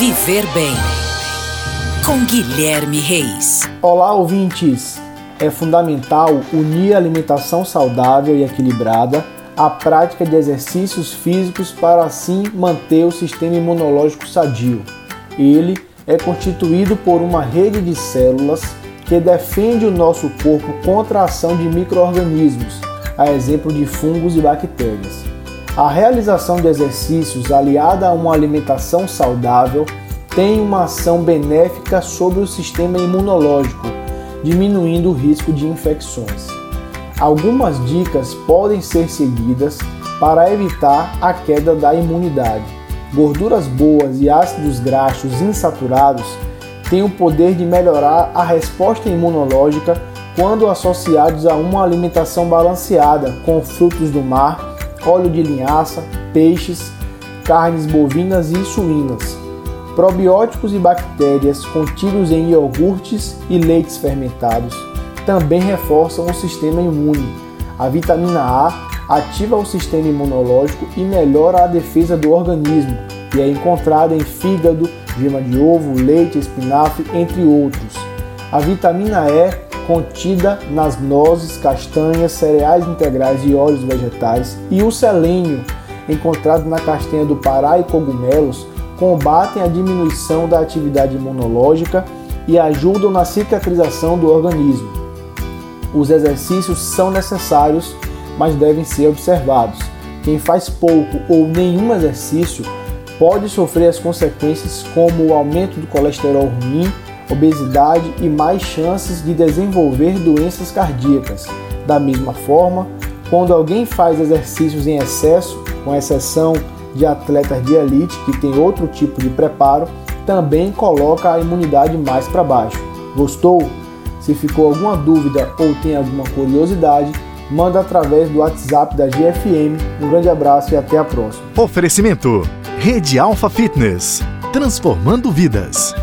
Viver Bem com Guilherme Reis. Olá, ouvintes! É fundamental unir a alimentação saudável e equilibrada à prática de exercícios físicos para assim manter o sistema imunológico sadio. Ele é constituído por uma rede de células que defende o nosso corpo contra a ação de micro-organismos, a exemplo de fungos e bactérias. A realização de exercícios aliada a uma alimentação saudável tem uma ação benéfica sobre o sistema imunológico, diminuindo o risco de infecções. Algumas dicas podem ser seguidas para evitar a queda da imunidade. Gorduras boas e ácidos graxos insaturados têm o poder de melhorar a resposta imunológica quando associados a uma alimentação balanceada com frutos do mar óleo de linhaça, peixes, carnes bovinas e suínas, probióticos e bactérias contidos em iogurtes e leites fermentados também reforçam o sistema imune. A vitamina A ativa o sistema imunológico e melhora a defesa do organismo e é encontrada em fígado, gema de ovo, leite, espinafre, entre outros. A vitamina E contida nas nozes, castanhas, cereais integrais e óleos vegetais, e o selênio, encontrado na castanha do Pará e cogumelos, combatem a diminuição da atividade imunológica e ajudam na cicatrização do organismo. Os exercícios são necessários, mas devem ser observados. Quem faz pouco ou nenhum exercício pode sofrer as consequências como o aumento do colesterol ruim, obesidade e mais chances de desenvolver doenças cardíacas. Da mesma forma, quando alguém faz exercícios em excesso, com exceção de atletas de elite que tem outro tipo de preparo, também coloca a imunidade mais para baixo. Gostou? Se ficou alguma dúvida ou tem alguma curiosidade, manda através do WhatsApp da GFM. Um grande abraço e até a próxima. Oferecimento: Rede Alfa Fitness transformando vidas.